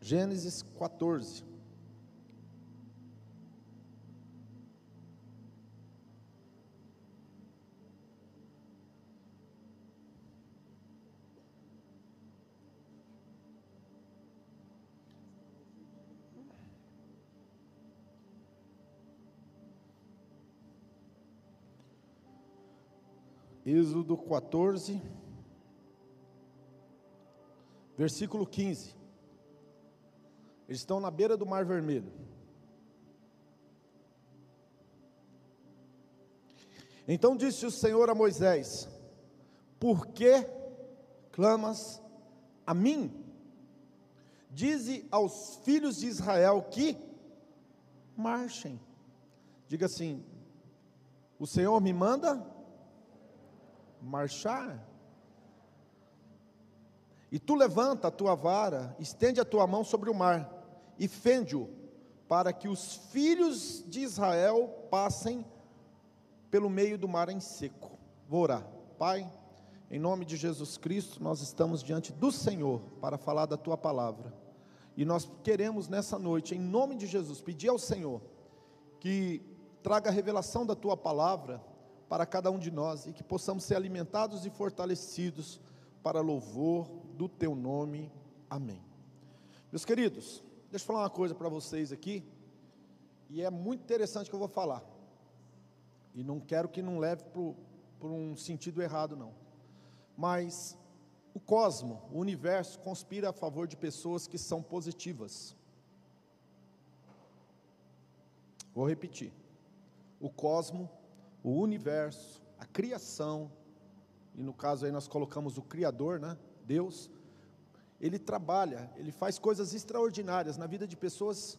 Gênesis 14. Êxodo 14, versículo 15. Eles estão na beira do Mar Vermelho. Então disse o Senhor a Moisés: Por que clamas a mim? Dize aos filhos de Israel que marchem. Diga assim: O Senhor me manda marchar. E tu levanta a tua vara, estende a tua mão sobre o mar e fende-o, para que os filhos de Israel passem pelo meio do mar em seco. Vou orar. Pai, em nome de Jesus Cristo, nós estamos diante do Senhor para falar da tua palavra. E nós queremos nessa noite, em nome de Jesus, pedir ao Senhor que traga a revelação da tua palavra para cada um de nós e que possamos ser alimentados e fortalecidos para louvor do teu nome. Amém. Meus queridos, deixa eu falar uma coisa para vocês aqui, e é muito interessante que eu vou falar, e não quero que não leve por um sentido errado, não, mas o cosmo, o universo, conspira a favor de pessoas que são positivas. Vou repetir. O cosmo o universo, a criação, e no caso aí nós colocamos o Criador, né? Deus, ele trabalha, ele faz coisas extraordinárias na vida de pessoas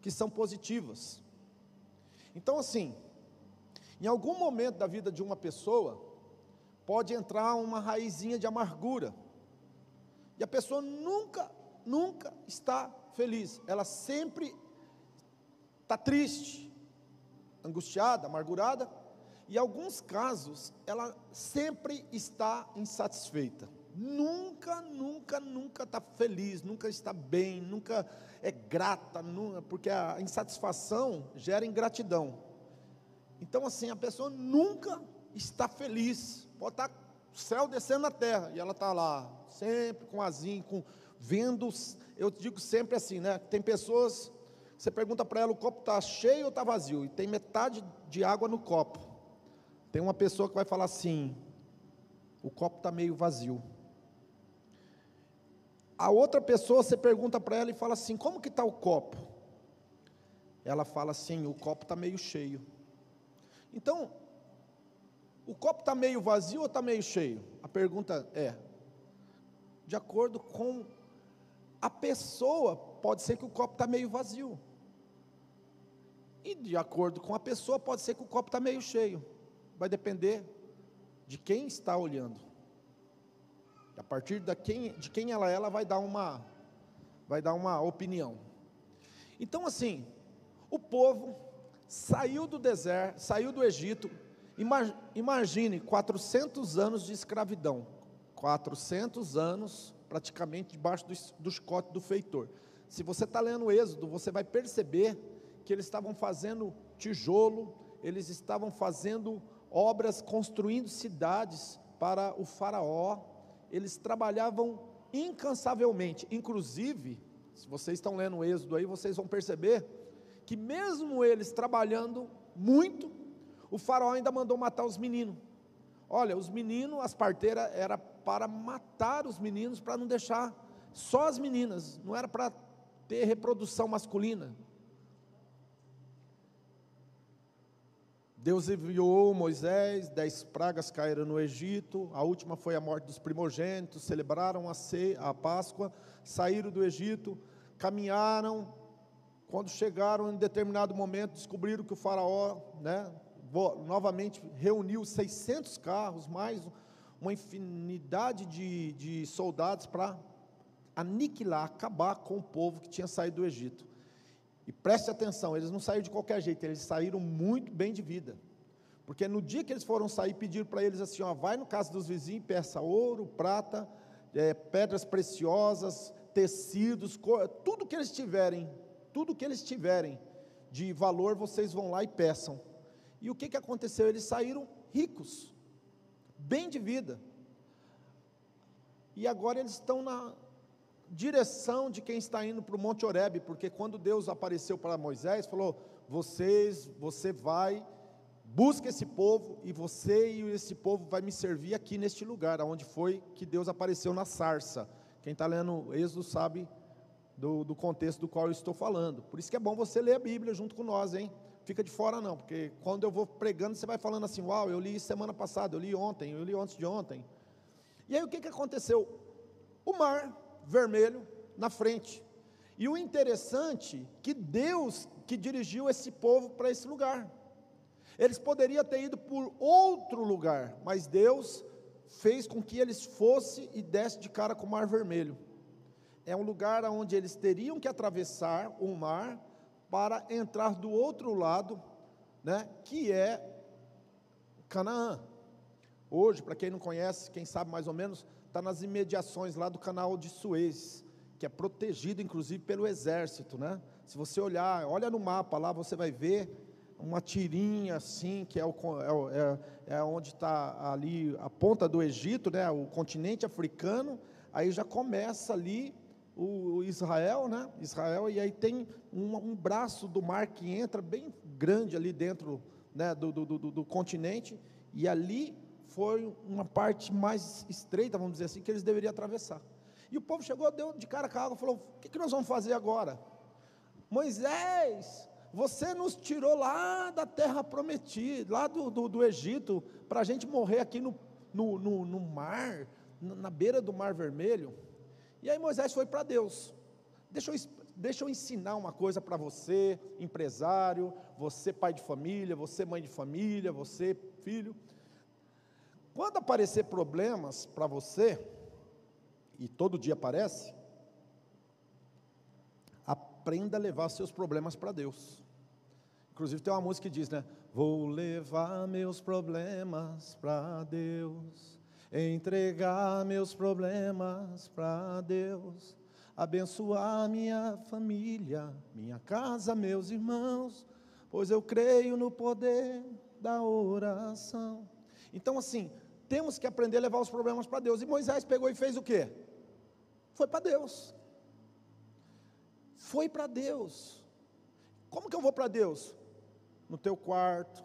que são positivas. Então, assim, em algum momento da vida de uma pessoa, pode entrar uma raizinha de amargura, e a pessoa nunca, nunca está feliz, ela sempre está triste, angustiada, amargurada, e em alguns casos, ela sempre está insatisfeita. Nunca, nunca, nunca está feliz, nunca está bem, nunca é grata, porque a insatisfação gera ingratidão. Então, assim, a pessoa nunca está feliz. Pode estar o céu descendo na terra e ela está lá, sempre com azinho, com vendo. Eu digo sempre assim, né? Tem pessoas, você pergunta para ela: o copo está cheio ou está vazio? E tem metade de água no copo. Tem uma pessoa que vai falar assim: o copo está meio vazio. A outra pessoa, você pergunta para ela e fala assim: como que está o copo? Ela fala assim: o copo está meio cheio. Então, o copo está meio vazio ou está meio cheio? A pergunta é: de acordo com a pessoa, pode ser que o copo está meio vazio. E de acordo com a pessoa, pode ser que o copo está meio cheio vai depender de quem está olhando. A partir de quem, de quem ela é, ela vai dar uma vai dar uma opinião. Então assim, o povo saiu do deserto, saiu do Egito. Imagine 400 anos de escravidão. 400 anos praticamente debaixo do, do chicote do feitor. Se você está lendo o Êxodo, você vai perceber que eles estavam fazendo tijolo, eles estavam fazendo obras construindo cidades para o Faraó. Eles trabalhavam incansavelmente. Inclusive, se vocês estão lendo o Êxodo aí, vocês vão perceber que, mesmo eles trabalhando muito, o Faraó ainda mandou matar os meninos. Olha, os meninos, as parteiras, era para matar os meninos, para não deixar só as meninas, não era para ter reprodução masculina. Deus enviou Moisés, dez pragas caíram no Egito, a última foi a morte dos primogênitos, celebraram a, ceia, a Páscoa, saíram do Egito, caminharam, quando chegaram em determinado momento, descobriram que o faraó, né, novamente reuniu 600 carros, mais uma infinidade de, de soldados para aniquilar, acabar com o povo que tinha saído do Egito. E preste atenção, eles não saíram de qualquer jeito, eles saíram muito bem de vida. Porque no dia que eles foram sair, pediram para eles assim: ó, vai no caso dos vizinhos, peça ouro, prata, é, pedras preciosas, tecidos, tudo que eles tiverem, tudo que eles tiverem de valor, vocês vão lá e peçam. E o que, que aconteceu? Eles saíram ricos, bem de vida. E agora eles estão na direção de quem está indo para o Monte Oreb, porque quando Deus apareceu para Moisés, falou: "Vocês, você vai busca esse povo e você e esse povo vai me servir aqui neste lugar, aonde foi que Deus apareceu na sarça. Quem está lendo Êxodo sabe do, do, contexto do qual eu estou falando. Por isso que é bom você ler a Bíblia junto com nós, hein? Fica de fora não, porque quando eu vou pregando, você vai falando assim, uau, eu li semana passada, eu li ontem, eu li antes de ontem. E aí o que, que aconteceu? O mar vermelho na frente. E o interessante que Deus que dirigiu esse povo para esse lugar. Eles poderiam ter ido por outro lugar, mas Deus fez com que eles fossem e dessem de cara com o Mar Vermelho. É um lugar onde eles teriam que atravessar o mar para entrar do outro lado, né, que é Canaã. Hoje, para quem não conhece, quem sabe mais ou menos, está nas imediações lá do canal de Suez, que é protegido inclusive pelo exército, né? Se você olhar, olha no mapa lá, você vai ver uma tirinha assim, que é, o, é, é, é onde está ali a ponta do Egito, né, o continente africano, aí já começa ali o, Israel, né, Israel, e aí tem um, um, braço do mar que entra bem grande ali dentro né, do, do, do, do continente, e ali foi uma parte mais estreita, vamos dizer assim, que eles deveriam atravessar. E o povo chegou, deu de cara com a água, falou: o que, que nós vamos fazer agora? Moisés, você nos tirou lá da terra prometida, lá do, do, do Egito, para a gente morrer aqui no, no, no, no mar, na beira do Mar Vermelho. E aí Moisés foi para Deus. Deixa eu, deixa eu ensinar uma coisa para você, empresário, você pai de família, você mãe de família, você filho. Quando aparecer problemas para você, e todo dia aparece, aprenda a levar seus problemas para Deus. Inclusive tem uma música que diz, né? Vou levar meus problemas para Deus, entregar meus problemas para Deus, abençoar minha família, minha casa, meus irmãos, pois eu creio no poder da oração. Então, assim, temos que aprender a levar os problemas para Deus. E Moisés pegou e fez o quê? Foi para Deus. Foi para Deus. Como que eu vou para Deus? no teu quarto,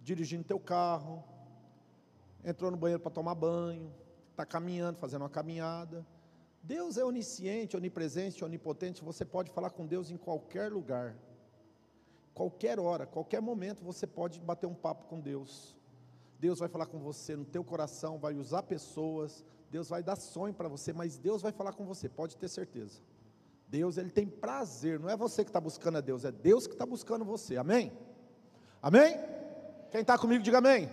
dirigindo teu carro, entrou no banheiro para tomar banho, está caminhando, fazendo uma caminhada. Deus é onisciente, onipresente, onipotente. Você pode falar com Deus em qualquer lugar, qualquer hora, qualquer momento você pode bater um papo com Deus. Deus vai falar com você no teu coração, vai usar pessoas, Deus vai dar sonho para você, mas Deus vai falar com você, pode ter certeza. Deus ele tem prazer, não é você que está buscando a Deus, é Deus que está buscando você, amém? Amém? Quem está comigo, diga amém.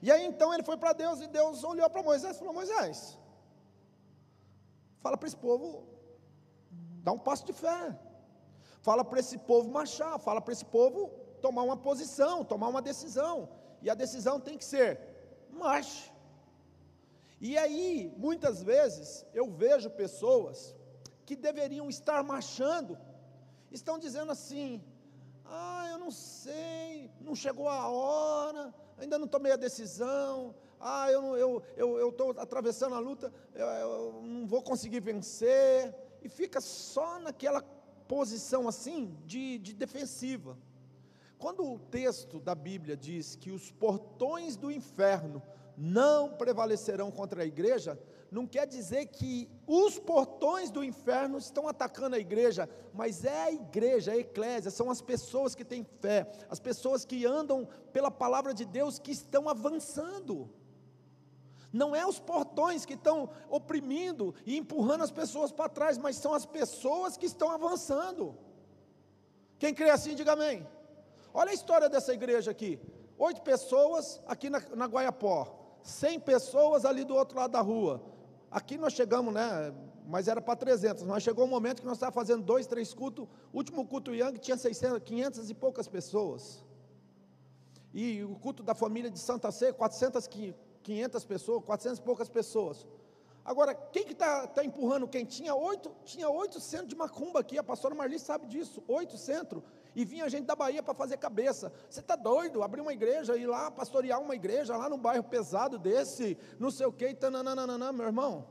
E aí então ele foi para Deus e Deus olhou para Moisés e falou: Moisés, fala para esse povo, dá um passo de fé, fala para esse povo marchar, fala para esse povo tomar uma posição, tomar uma decisão, e a decisão tem que ser: marche. E aí, muitas vezes, eu vejo pessoas que deveriam estar marchando, estão dizendo assim: ah, eu não sei, não chegou a hora, ainda não tomei a decisão, ah, eu estou eu, eu, atravessando a luta, eu, eu não vou conseguir vencer, e fica só naquela posição assim de, de defensiva. Quando o texto da Bíblia diz que os portões do inferno não prevalecerão contra a igreja, não quer dizer que os portões do inferno estão atacando a igreja, mas é a igreja, a eclésia, são as pessoas que têm fé, as pessoas que andam pela palavra de Deus que estão avançando. Não é os portões que estão oprimindo e empurrando as pessoas para trás, mas são as pessoas que estão avançando. Quem crê assim, diga amém. Olha a história dessa igreja aqui. Oito pessoas aqui na, na Guaiapó, cem pessoas ali do outro lado da rua, Aqui nós chegamos, né? Mas era para 300. Mas chegou um momento que nós estávamos fazendo dois, três cultos. O último culto Yang tinha 600, 500 e poucas pessoas. E o culto da família de Santa Sé, 400, 500 pessoas, 400 e poucas pessoas. Agora, quem que está tá empurrando quem? Tinha oito, tinha oito centros de macumba aqui, a pastora Marli sabe disso, oito centros. E vinha gente da Bahia para fazer cabeça. Você está doido? Abrir uma igreja, ir lá pastorear uma igreja, lá num bairro pesado desse, não sei o que, tananana, meu irmão.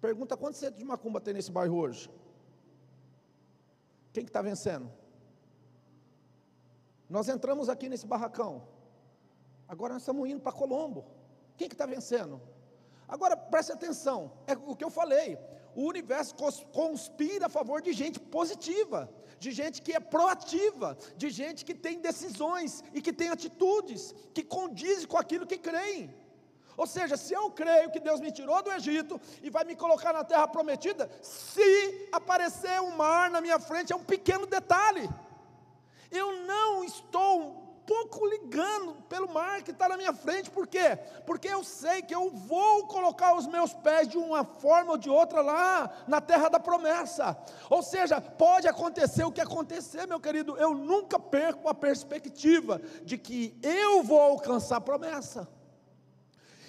Pergunta quantos centros de macumba tem nesse bairro hoje? Quem que está vencendo? Nós entramos aqui nesse barracão. Agora nós estamos indo para Colombo. Quem que está vencendo? Agora preste atenção, é o que eu falei. O universo conspira a favor de gente positiva, de gente que é proativa, de gente que tem decisões e que tem atitudes que condizem com aquilo que creem. Ou seja, se eu creio que Deus me tirou do Egito e vai me colocar na terra prometida, se aparecer um mar na minha frente, é um pequeno detalhe. Eu não estou pouco ligando pelo mar que está na minha frente, por quê? Porque eu sei que eu vou colocar os meus pés de uma forma ou de outra lá na terra da promessa. Ou seja, pode acontecer o que acontecer, meu querido, eu nunca perco a perspectiva de que eu vou alcançar a promessa.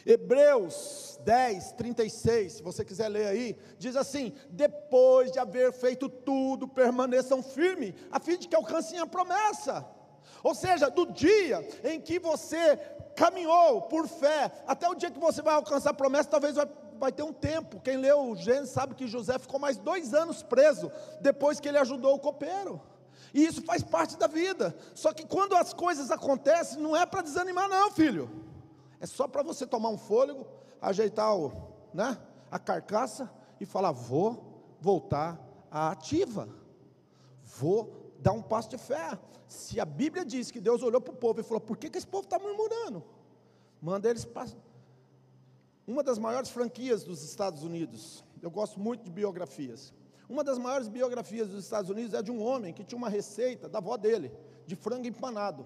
Hebreus 10, 36, se você quiser ler aí, diz assim: depois de haver feito tudo, permaneçam firmes, a fim de que alcancem a promessa. Ou seja, do dia em que você caminhou por fé, até o dia que você vai alcançar a promessa, talvez vai, vai ter um tempo. Quem leu o Gênesis sabe que José ficou mais dois anos preso, depois que ele ajudou o copeiro. E isso faz parte da vida. Só que quando as coisas acontecem, não é para desanimar, não, filho. É só para você tomar um fôlego, ajeitar o, né, a carcaça e falar: vou voltar à ativa, vou dar um passo de fé. Se a Bíblia diz que Deus olhou para o povo e falou: por que, que esse povo está murmurando? Manda eles para. Uma das maiores franquias dos Estados Unidos, eu gosto muito de biografias. Uma das maiores biografias dos Estados Unidos é de um homem que tinha uma receita da avó dele, de frango empanado.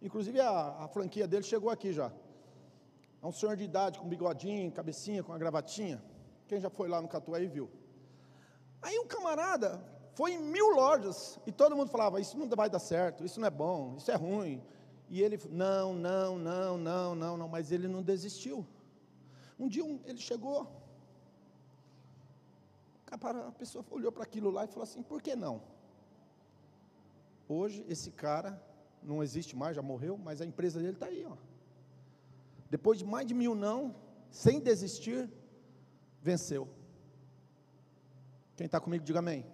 Inclusive a, a franquia dele chegou aqui já. É um senhor de idade com bigodinho, cabecinha, com a gravatinha. Quem já foi lá no Catuaí viu. Aí um camarada foi em mil lojas e todo mundo falava: Isso não vai dar certo, isso não é bom, isso é ruim. E ele, não, não, não, não, não, não, mas ele não desistiu. Um dia um, ele chegou, a pessoa olhou para aquilo lá e falou assim: Por que não? Hoje esse cara não existe mais, já morreu, mas a empresa dele está aí, ó. Depois de mais de mil não, sem desistir, venceu. Quem está comigo, diga amém.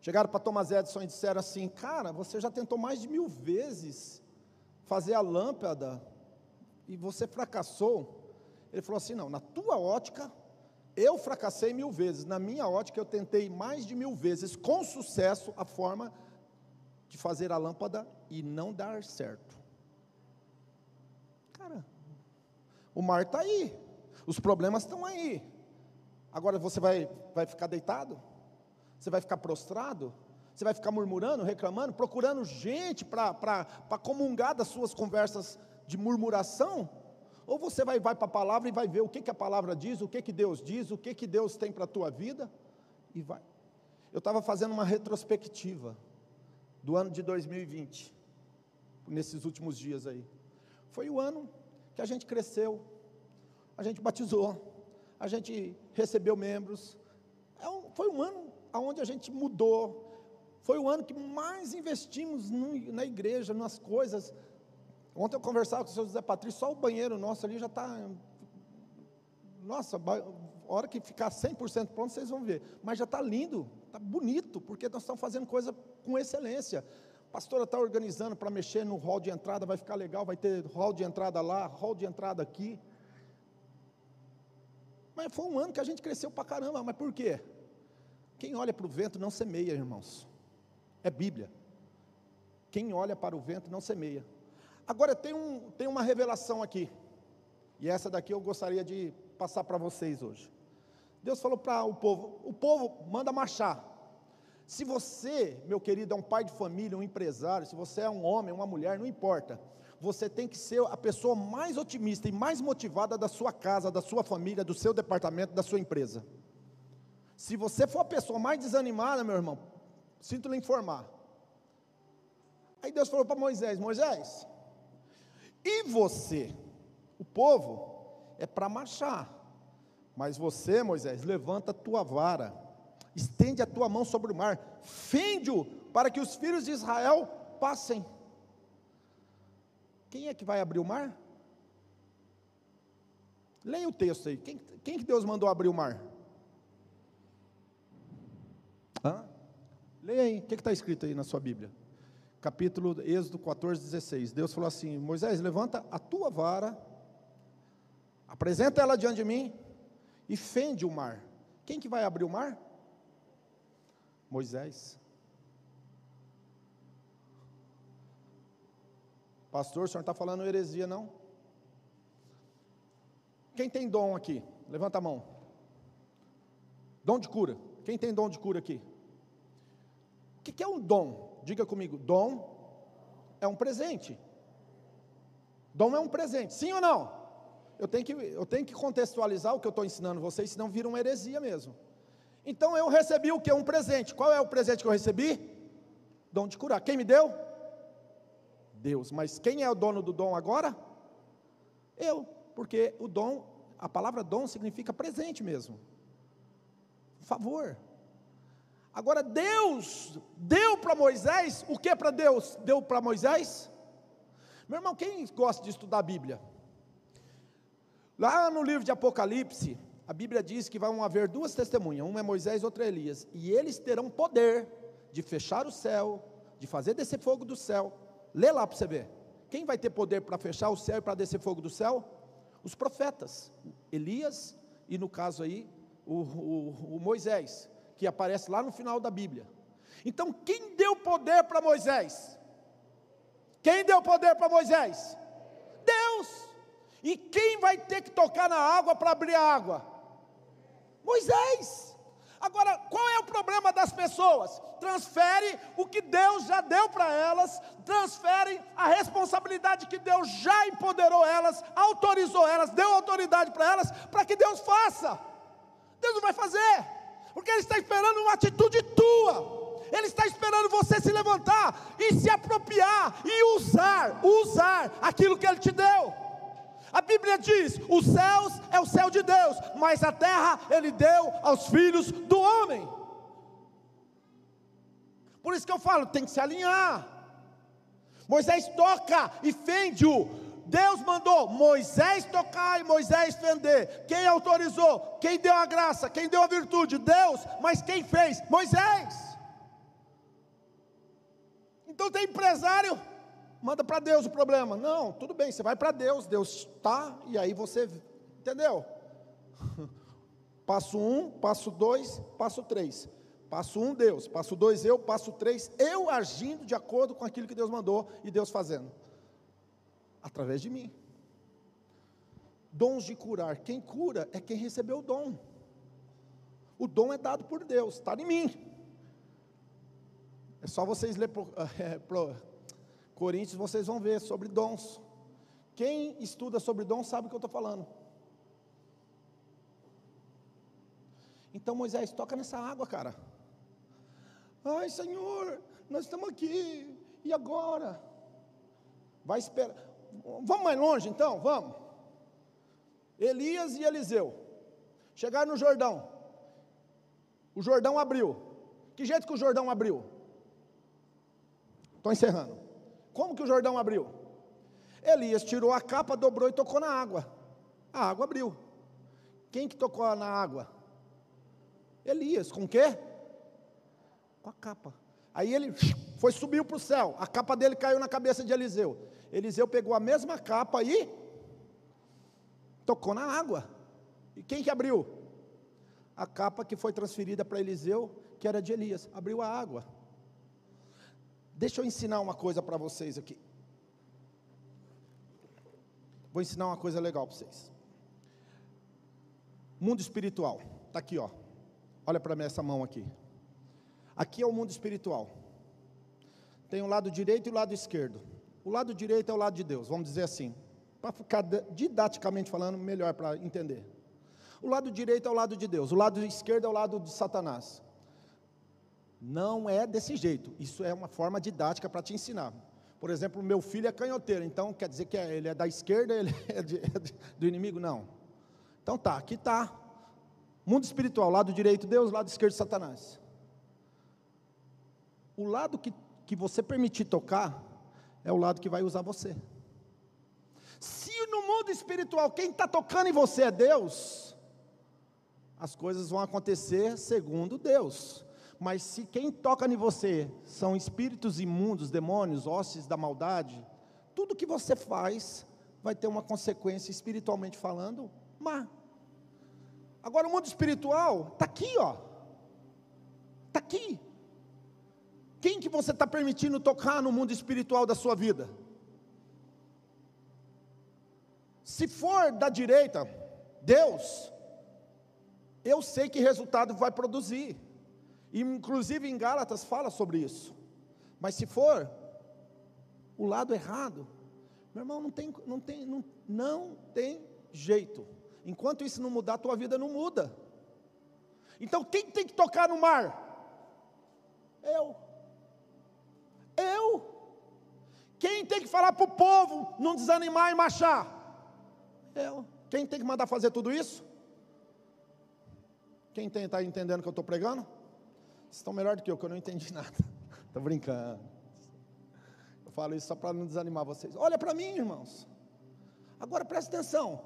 Chegaram para Thomas Edison e disseram assim: Cara, você já tentou mais de mil vezes fazer a lâmpada e você fracassou. Ele falou assim: Não, na tua ótica, eu fracassei mil vezes. Na minha ótica, eu tentei mais de mil vezes, com sucesso, a forma de fazer a lâmpada e não dar certo. Cara, o mar está aí, os problemas estão aí. Agora você vai, vai ficar deitado? Você vai ficar prostrado? Você vai ficar murmurando, reclamando, procurando gente para comungar das suas conversas de murmuração? Ou você vai, vai para a palavra e vai ver o que, que a palavra diz, o que, que Deus diz, o que, que Deus tem para a tua vida? E vai. Eu estava fazendo uma retrospectiva do ano de 2020, nesses últimos dias aí. Foi o ano que a gente cresceu, a gente batizou, a gente recebeu membros. É um, foi um ano onde a gente mudou. Foi o ano que mais investimos no, na igreja, nas coisas. Ontem eu conversava com o senhor José Patrício, só o banheiro nosso ali já está. Nossa, a hora que ficar 100% pronto, vocês vão ver. Mas já está lindo, está bonito, porque nós estamos fazendo coisa com excelência pastora está organizando para mexer no hall de entrada, vai ficar legal, vai ter hall de entrada lá, hall de entrada aqui. Mas foi um ano que a gente cresceu para caramba, mas por quê? Quem olha para o vento não semeia, irmãos. É Bíblia. Quem olha para o vento não semeia. Agora tem, um, tem uma revelação aqui. E essa daqui eu gostaria de passar para vocês hoje. Deus falou para o povo: o povo manda marchar. Se você, meu querido, é um pai de família, um empresário, se você é um homem, uma mulher, não importa. Você tem que ser a pessoa mais otimista e mais motivada da sua casa, da sua família, do seu departamento, da sua empresa. Se você for a pessoa mais desanimada, meu irmão, sinto lhe informar. Aí Deus falou para Moisés: Moisés, e você, o povo, é para marchar. Mas você, Moisés, levanta a tua vara, estende a tua mão sobre o mar, fende-o para que os filhos de Israel passem. Quem é que vai abrir o mar? Leia o texto aí. Quem, quem que Deus mandou abrir o mar? Hã? Leia aí. O que está escrito aí na sua Bíblia? Capítulo Êxodo 14, 16. Deus falou assim: Moisés, levanta a tua vara, apresenta ela diante de mim e fende o mar. Quem que vai abrir o mar? Moisés. Pastor, o senhor está falando heresia, não? Quem tem dom aqui? Levanta a mão. Dom de cura. Quem tem dom de cura aqui? O que é um dom? Diga comigo. Dom é um presente. Dom é um presente. Sim ou não? Eu tenho que, eu tenho que contextualizar o que eu estou ensinando vocês, senão vira uma heresia mesmo. Então eu recebi o que? Um presente. Qual é o presente que eu recebi? Dom de curar. Quem me deu? Deus. Mas quem é o dono do dom agora? Eu. Porque o dom, a palavra dom significa presente mesmo. Favor. Agora Deus deu para Moisés, o que para Deus? Deu para Moisés? Meu irmão, quem gosta de estudar a Bíblia? Lá no livro de Apocalipse, a Bíblia diz que vão haver duas testemunhas, uma é Moisés, outra é Elias, e eles terão poder de fechar o céu, de fazer descer fogo do céu. Lê lá para você ver. Quem vai ter poder para fechar o céu e para descer fogo do céu? Os profetas, Elias e no caso aí, o, o, o Moisés, que aparece lá no final da Bíblia. Então, quem deu poder para Moisés? Quem deu poder para Moisés? Deus. E quem vai ter que tocar na água para abrir a água? Moisés. Agora, qual é o problema das pessoas? Transfere o que Deus já deu para elas, transferem a responsabilidade que Deus já empoderou elas, autorizou elas, deu autoridade para elas, para que Deus faça. Deus não vai fazer, porque Ele está esperando uma atitude tua. Ele está esperando você se levantar e se apropriar e usar, usar aquilo que Ele te deu. A Bíblia diz: os céus é o céu de Deus, mas a terra ele deu aos filhos do homem. Por isso que eu falo, tem que se alinhar. Moisés toca e fende-o. Deus mandou Moisés tocar e Moisés fender. Quem autorizou? Quem deu a graça? Quem deu a virtude? Deus. Mas quem fez? Moisés. Então tem empresário manda para Deus o problema. Não, tudo bem, você vai para Deus, Deus está, e aí você, entendeu? Passo um, passo dois, passo três. Passo um, Deus. Passo dois, eu. Passo três, eu agindo de acordo com aquilo que Deus mandou e Deus fazendo. Através de mim. Dons de curar. Quem cura é quem recebeu o dom. O dom é dado por Deus, está em mim. É só vocês ler é, Coríntios, vocês vão ver sobre dons. Quem estuda sobre dons sabe o que eu estou falando. Então Moisés, toca nessa água, cara. Ai, Senhor, nós estamos aqui. E agora? Vai esperar. Vamos mais longe então? Vamos. Elias e Eliseu chegaram no Jordão. O Jordão abriu. Que jeito que o Jordão abriu? Estou encerrando. Como que o Jordão abriu? Elias tirou a capa, dobrou e tocou na água. A água abriu. Quem que tocou na água? Elias, com o quê? Com a capa. Aí ele foi, subiu para o céu. A capa dele caiu na cabeça de Eliseu. Eliseu pegou a mesma capa e tocou na água. E quem que abriu? A capa que foi transferida para Eliseu, que era de Elias. Abriu a água. Deixa eu ensinar uma coisa para vocês aqui. Vou ensinar uma coisa legal para vocês. Mundo espiritual. Está aqui, ó. Olha para mim essa mão aqui. Aqui é o mundo espiritual. Tem o lado direito e o lado esquerdo. O lado direito é o lado de Deus, vamos dizer assim. Para ficar didaticamente falando, melhor para entender. O lado direito é o lado de Deus, o lado esquerdo é o lado de Satanás. Não é desse jeito. Isso é uma forma didática para te ensinar. Por exemplo, meu filho é canhoteiro, então quer dizer que é, ele é da esquerda, ele é, de, é do inimigo? Não. Então tá, aqui tá. Mundo espiritual, lado direito Deus, lado esquerdo Satanás. O lado que, que você permitir tocar é o lado que vai usar você. Se no mundo espiritual quem está tocando em você é Deus, as coisas vão acontecer segundo Deus. Mas se quem toca em você são espíritos imundos, demônios, hostes da maldade, tudo que você faz vai ter uma consequência espiritualmente falando má. Agora o mundo espiritual está aqui, ó. Está aqui. Quem que você está permitindo tocar no mundo espiritual da sua vida? Se for da direita, Deus, eu sei que resultado vai produzir. Inclusive em Gálatas fala sobre isso. Mas se for o lado errado, meu irmão, não tem, não tem, não, não tem jeito. Enquanto isso não mudar, a tua vida não muda. Então quem tem que tocar no mar? Eu. Eu. Quem tem que falar para o povo não desanimar e marchar? Eu. Quem tem que mandar fazer tudo isso? Quem está entendendo o que eu estou pregando? Vocês estão melhor do que eu, que eu não entendi nada. Estou brincando. Eu falo isso só para não desanimar vocês. Olha para mim, irmãos. Agora preste atenção.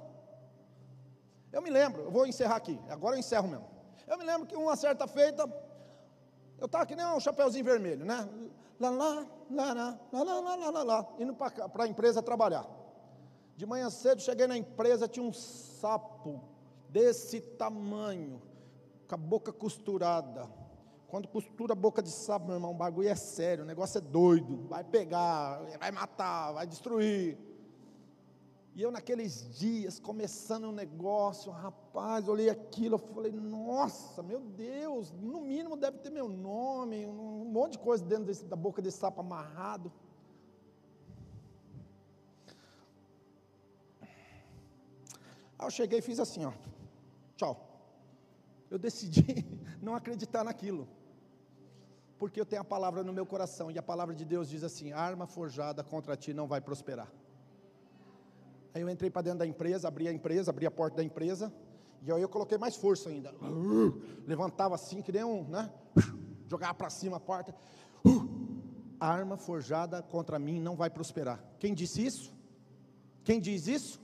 Eu me lembro, eu vou encerrar aqui. Agora eu encerro mesmo. Eu me lembro que uma certa feita, eu estava que nem um chapeuzinho vermelho, né? Lá, lá, lá, lá, lá, lá, lá, lá, lá, indo para a empresa trabalhar. De manhã cedo cheguei na empresa, tinha um sapo desse tamanho, com a boca costurada quando costura a boca de sapo, meu irmão, o bagulho é sério, o negócio é doido, vai pegar, vai matar, vai destruir. E eu naqueles dias, começando um negócio, rapaz, olhei aquilo, eu falei, nossa, meu Deus, no mínimo deve ter meu nome, um monte de coisa dentro desse, da boca desse sapo amarrado. Aí eu cheguei e fiz assim, ó, tchau. Eu decidi não acreditar naquilo porque eu tenho a palavra no meu coração, e a palavra de Deus diz assim: arma forjada contra ti não vai prosperar. Aí eu entrei para dentro da empresa, abri a empresa, abri a porta da empresa, e aí eu coloquei mais força ainda. levantava assim, que nem um, né? jogava para cima a porta. a arma forjada contra mim não vai prosperar. Quem disse isso? Quem diz isso?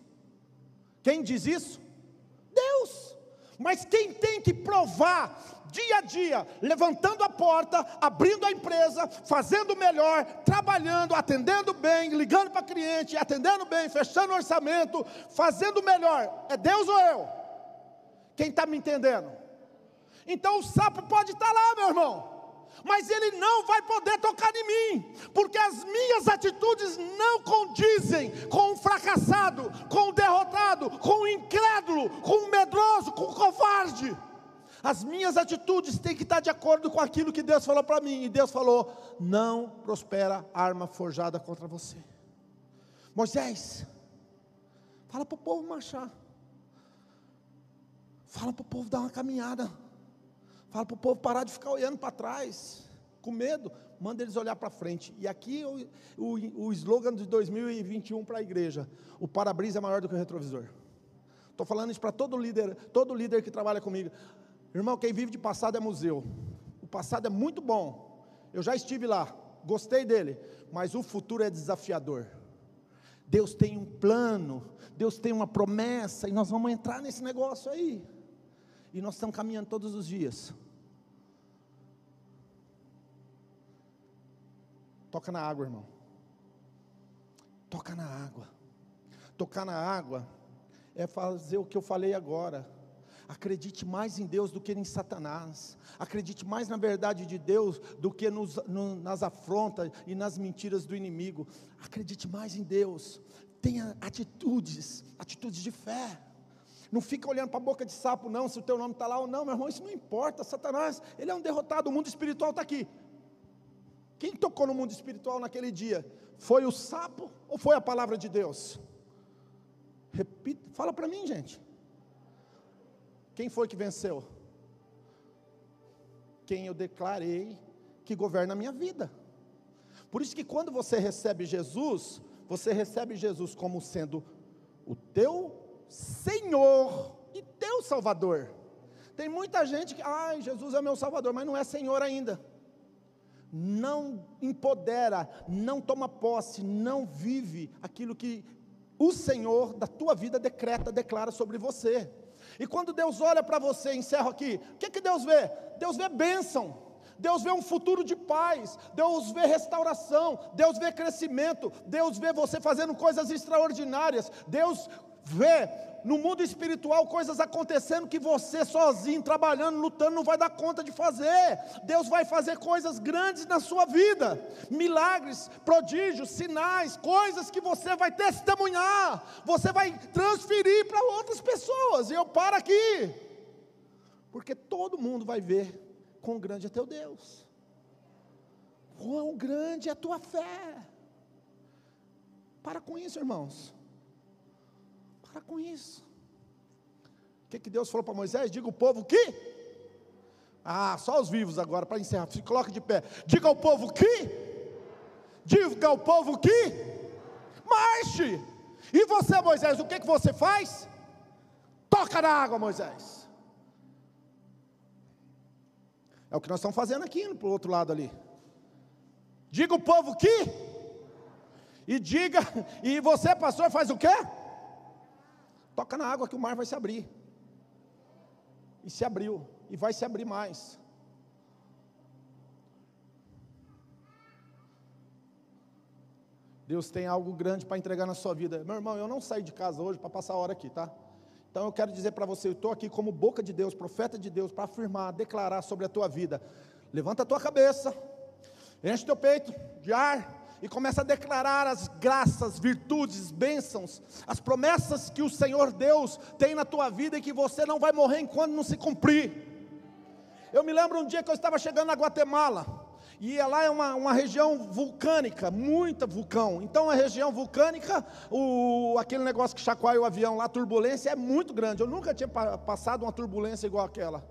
Quem diz isso? Deus. Mas quem tem que provar dia a dia, levantando a porta, abrindo a empresa, fazendo melhor, trabalhando, atendendo bem, ligando para cliente, atendendo bem, fechando orçamento, fazendo melhor. É Deus ou eu? Quem está me entendendo? Então o sapo pode estar tá lá, meu irmão mas ele não vai poder tocar em mim, porque as minhas atitudes não condizem com o fracassado, com o derrotado, com o incrédulo, com o medroso, com o covarde. As minhas atitudes têm que estar de acordo com aquilo que Deus falou para mim. E Deus falou: não prospera arma forjada contra você. Moisés, fala para o povo marchar. Fala para o povo dar uma caminhada. Fala para o povo parar de ficar olhando para trás, com medo. Manda eles olhar para frente. E aqui o, o, o slogan de 2021 para a igreja: o para-brisa é maior do que o retrovisor. Estou falando isso para todo líder, todo líder que trabalha comigo. Irmão, quem vive de passado é museu. O passado é muito bom. Eu já estive lá, gostei dele, mas o futuro é desafiador. Deus tem um plano, Deus tem uma promessa, e nós vamos entrar nesse negócio aí. E nós estamos caminhando todos os dias. Toca na água, irmão. Toca na água. Tocar na água é fazer o que eu falei agora Acredite mais em Deus do que em Satanás. Acredite mais na verdade de Deus do que nos, no, nas afrontas e nas mentiras do inimigo. Acredite mais em Deus. Tenha atitudes, atitudes de fé. Não fica olhando para a boca de sapo, não, se o teu nome está lá ou não, meu irmão, isso não importa. Satanás, ele é um derrotado, o mundo espiritual está aqui. Quem tocou no mundo espiritual naquele dia? Foi o sapo ou foi a palavra de Deus? Repita, fala para mim, gente. Quem foi que venceu? Quem eu declarei que governa a minha vida. Por isso que quando você recebe Jesus, você recebe Jesus como sendo o teu Senhor e teu Salvador. Tem muita gente que, ai, Jesus é meu Salvador, mas não é Senhor ainda. Não empodera, não toma posse, não vive aquilo que o Senhor da tua vida decreta, declara sobre você. E quando Deus olha para você, encerro aqui, o que, que Deus vê? Deus vê bênção, Deus vê um futuro de paz, Deus vê restauração, Deus vê crescimento, Deus vê você fazendo coisas extraordinárias, Deus vê no mundo espiritual coisas acontecendo que você sozinho, trabalhando, lutando, não vai dar conta de fazer. Deus vai fazer coisas grandes na sua vida, milagres, prodígios, sinais, coisas que você vai testemunhar, você vai transferir para outras pessoas. E eu paro aqui, porque todo mundo vai ver quão grande é teu Deus, quão grande é a tua fé. Para com isso, irmãos. Para com isso. O que, que Deus falou para Moisés? Diga o povo que. Ah, só os vivos agora, para encerrar. Se coloque de pé. Diga ao povo que. Diga ao povo que. Marche. E você, Moisés, o que, que você faz? Toca na água, Moisés. É o que nós estamos fazendo aqui, para o outro lado ali. Diga o povo que. E diga, e você, pastor, faz o quê? Toca na água que o mar vai se abrir. E se abriu, e vai se abrir mais. Deus tem algo grande para entregar na sua vida. Meu irmão, eu não saí de casa hoje para passar a hora aqui, tá? Então eu quero dizer para você, eu estou aqui como boca de Deus, profeta de Deus, para afirmar, declarar sobre a tua vida. Levanta a tua cabeça, enche teu peito de ar, e começa a declarar as graças, virtudes, bênçãos, as promessas que o Senhor Deus tem na tua vida e que você não vai morrer enquanto não se cumprir. Eu me lembro um dia que eu estava chegando na Guatemala, e lá é uma, uma região vulcânica, muita vulcão. Então a região vulcânica, o, aquele negócio que chacoalha o avião lá, a turbulência é muito grande. Eu nunca tinha passado uma turbulência igual aquela.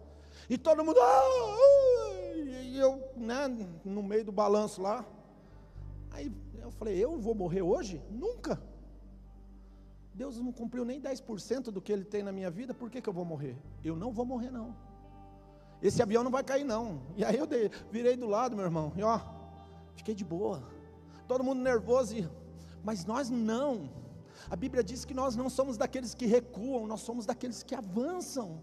E todo mundo, ah, e eu, né, no meio do balanço lá, Aí eu falei: Eu vou morrer hoje? Nunca. Deus não cumpriu nem 10% do que Ele tem na minha vida, por que, que eu vou morrer? Eu não vou morrer, não. Esse avião não vai cair, não. E aí eu dei, virei do lado, meu irmão, e ó, fiquei de boa. Todo mundo nervoso, e, mas nós não. A Bíblia diz que nós não somos daqueles que recuam, nós somos daqueles que avançam.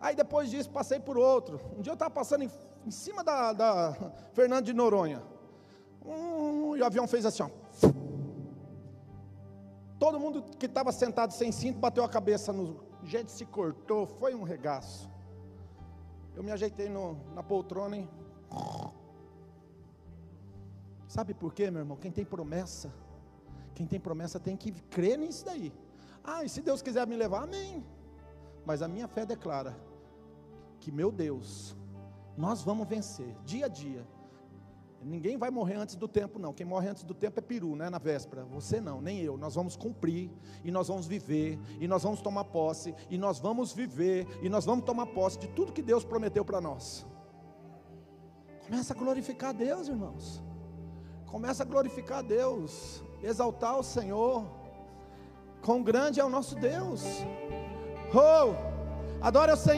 Aí depois disso passei por outro. Um dia eu estava passando em em cima da, da Fernando de Noronha. Um, e o avião fez assim, ó. Todo mundo que estava sentado sem cinto bateu a cabeça no. Gente se cortou, foi um regaço. Eu me ajeitei no, na poltrona e. Sabe por quê, meu irmão? Quem tem promessa, quem tem promessa tem que crer nisso daí. Ah, e se Deus quiser me levar, amém. Mas a minha fé declara que meu Deus nós vamos vencer, dia a dia. Ninguém vai morrer antes do tempo, não. Quem morre antes do tempo é peru, né? Na véspera. Você não, nem eu. Nós vamos cumprir, e nós vamos viver, e nós vamos tomar posse, e nós vamos viver, e nós vamos tomar posse de tudo que Deus prometeu para nós. Começa a glorificar a Deus, irmãos. Começa a glorificar a Deus, exaltar o Senhor. Quão grande é o nosso Deus. Oh, adore o Senhor.